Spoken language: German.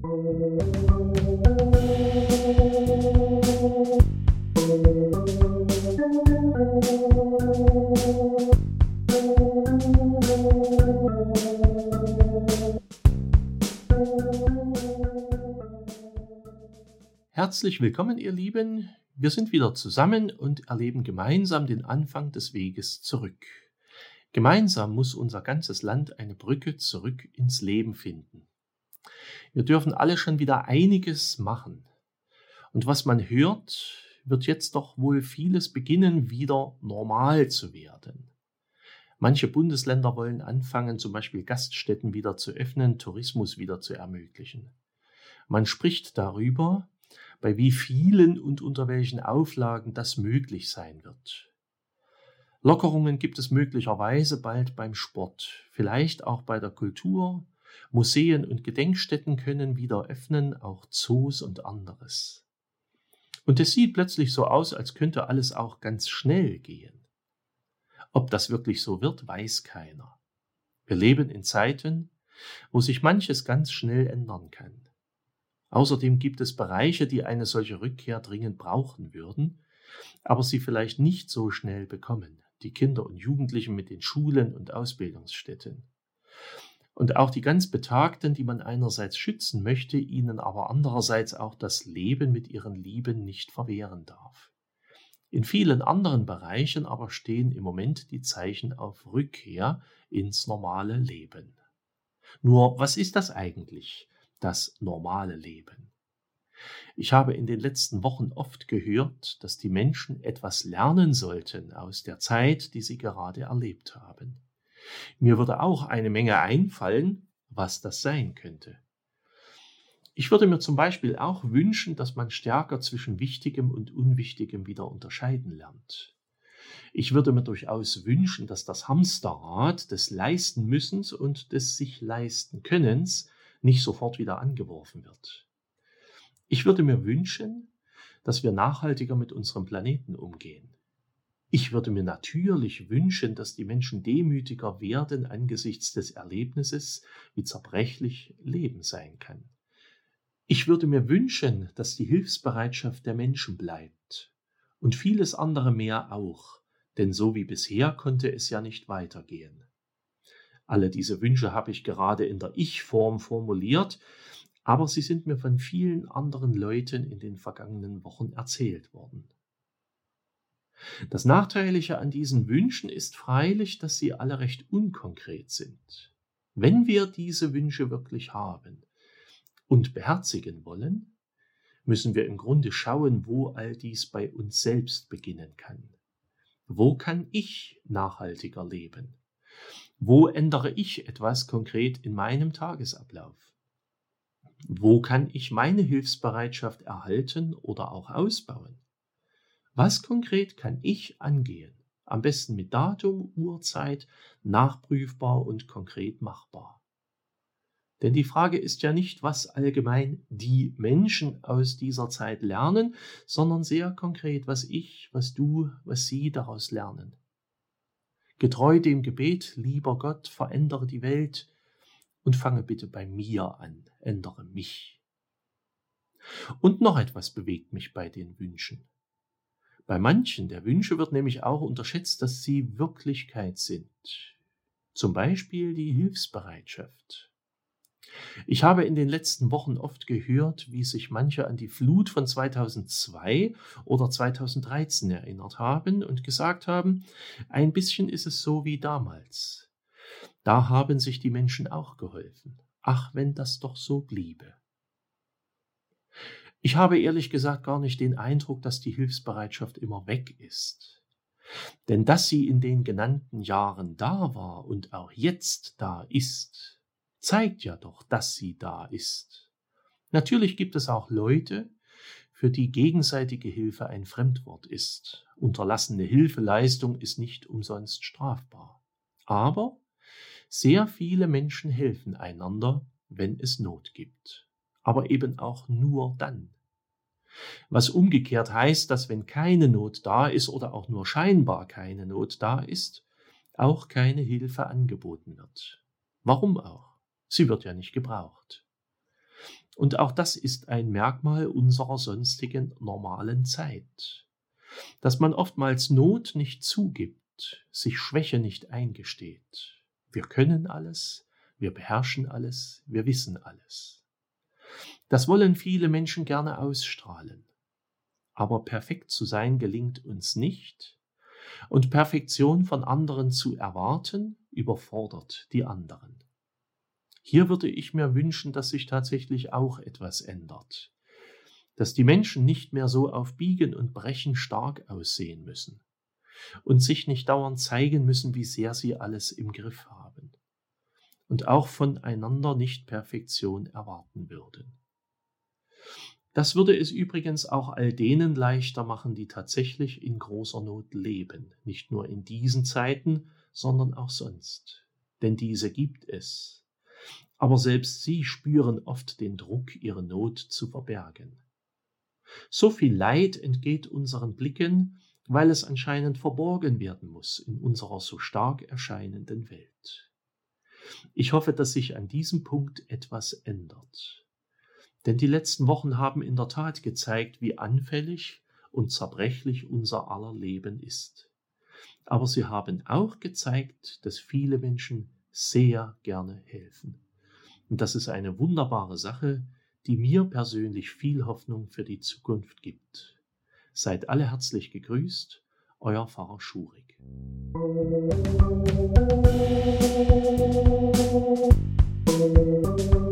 Herzlich willkommen, ihr Lieben. Wir sind wieder zusammen und erleben gemeinsam den Anfang des Weges zurück. Gemeinsam muss unser ganzes Land eine Brücke zurück ins Leben finden. Wir dürfen alle schon wieder einiges machen. Und was man hört, wird jetzt doch wohl vieles beginnen, wieder normal zu werden. Manche Bundesländer wollen anfangen, zum Beispiel Gaststätten wieder zu öffnen, Tourismus wieder zu ermöglichen. Man spricht darüber, bei wie vielen und unter welchen Auflagen das möglich sein wird. Lockerungen gibt es möglicherweise bald beim Sport, vielleicht auch bei der Kultur. Museen und Gedenkstätten können wieder öffnen, auch Zoos und anderes. Und es sieht plötzlich so aus, als könnte alles auch ganz schnell gehen. Ob das wirklich so wird, weiß keiner. Wir leben in Zeiten, wo sich manches ganz schnell ändern kann. Außerdem gibt es Bereiche, die eine solche Rückkehr dringend brauchen würden, aber sie vielleicht nicht so schnell bekommen. Die Kinder und Jugendlichen mit den Schulen und Ausbildungsstätten. Und auch die ganz Betagten, die man einerseits schützen möchte, ihnen aber andererseits auch das Leben mit ihren Lieben nicht verwehren darf. In vielen anderen Bereichen aber stehen im Moment die Zeichen auf Rückkehr ins normale Leben. Nur was ist das eigentlich? das normale Leben. Ich habe in den letzten Wochen oft gehört, dass die Menschen etwas lernen sollten aus der Zeit, die sie gerade erlebt haben. Mir würde auch eine Menge einfallen, was das sein könnte. Ich würde mir zum Beispiel auch wünschen, dass man stärker zwischen Wichtigem und Unwichtigem wieder unterscheiden lernt. Ich würde mir durchaus wünschen, dass das Hamsterrad des Leisten müssens und des sich leisten Könnens nicht sofort wieder angeworfen wird. Ich würde mir wünschen, dass wir nachhaltiger mit unserem Planeten umgehen. Ich würde mir natürlich wünschen, dass die Menschen demütiger werden angesichts des Erlebnisses, wie zerbrechlich Leben sein kann. Ich würde mir wünschen, dass die Hilfsbereitschaft der Menschen bleibt und vieles andere mehr auch, denn so wie bisher konnte es ja nicht weitergehen. Alle diese Wünsche habe ich gerade in der Ich-Form formuliert, aber sie sind mir von vielen anderen Leuten in den vergangenen Wochen erzählt worden. Das Nachteilige an diesen Wünschen ist freilich, dass sie alle recht unkonkret sind. Wenn wir diese Wünsche wirklich haben und beherzigen wollen, müssen wir im Grunde schauen, wo all dies bei uns selbst beginnen kann. Wo kann ich nachhaltiger leben? Wo ändere ich etwas konkret in meinem Tagesablauf? Wo kann ich meine Hilfsbereitschaft erhalten oder auch ausbauen? Was konkret kann ich angehen? Am besten mit Datum, Uhrzeit, nachprüfbar und konkret machbar. Denn die Frage ist ja nicht, was allgemein die Menschen aus dieser Zeit lernen, sondern sehr konkret, was ich, was du, was sie daraus lernen. Getreu dem Gebet, lieber Gott, verändere die Welt und fange bitte bei mir an, ändere mich. Und noch etwas bewegt mich bei den Wünschen. Bei manchen der Wünsche wird nämlich auch unterschätzt, dass sie Wirklichkeit sind. Zum Beispiel die Hilfsbereitschaft. Ich habe in den letzten Wochen oft gehört, wie sich manche an die Flut von 2002 oder 2013 erinnert haben und gesagt haben, ein bisschen ist es so wie damals. Da haben sich die Menschen auch geholfen. Ach, wenn das doch so bliebe. Ich habe ehrlich gesagt gar nicht den Eindruck, dass die Hilfsbereitschaft immer weg ist. Denn dass sie in den genannten Jahren da war und auch jetzt da ist, zeigt ja doch, dass sie da ist. Natürlich gibt es auch Leute, für die gegenseitige Hilfe ein Fremdwort ist. Unterlassene Hilfeleistung ist nicht umsonst strafbar. Aber sehr viele Menschen helfen einander, wenn es Not gibt. Aber eben auch nur dann. Was umgekehrt heißt, dass wenn keine Not da ist oder auch nur scheinbar keine Not da ist, auch keine Hilfe angeboten wird. Warum auch? Sie wird ja nicht gebraucht. Und auch das ist ein Merkmal unserer sonstigen normalen Zeit, dass man oftmals Not nicht zugibt, sich Schwäche nicht eingesteht. Wir können alles, wir beherrschen alles, wir wissen alles. Das wollen viele Menschen gerne ausstrahlen. Aber perfekt zu sein gelingt uns nicht, und Perfektion von anderen zu erwarten, überfordert die anderen. Hier würde ich mir wünschen, dass sich tatsächlich auch etwas ändert, dass die Menschen nicht mehr so auf Biegen und Brechen stark aussehen müssen und sich nicht dauernd zeigen müssen, wie sehr sie alles im Griff haben und auch voneinander nicht Perfektion erwarten würden. Das würde es übrigens auch all denen leichter machen, die tatsächlich in großer Not leben, nicht nur in diesen Zeiten, sondern auch sonst. Denn diese gibt es. Aber selbst sie spüren oft den Druck, ihre Not zu verbergen. So viel Leid entgeht unseren Blicken, weil es anscheinend verborgen werden muss in unserer so stark erscheinenden Welt. Ich hoffe, dass sich an diesem Punkt etwas ändert. Denn die letzten Wochen haben in der Tat gezeigt, wie anfällig und zerbrechlich unser aller Leben ist. Aber sie haben auch gezeigt, dass viele Menschen sehr gerne helfen. Und das ist eine wunderbare Sache, die mir persönlich viel Hoffnung für die Zukunft gibt. Seid alle herzlich gegrüßt, euer Pfarrer Schurig. Musik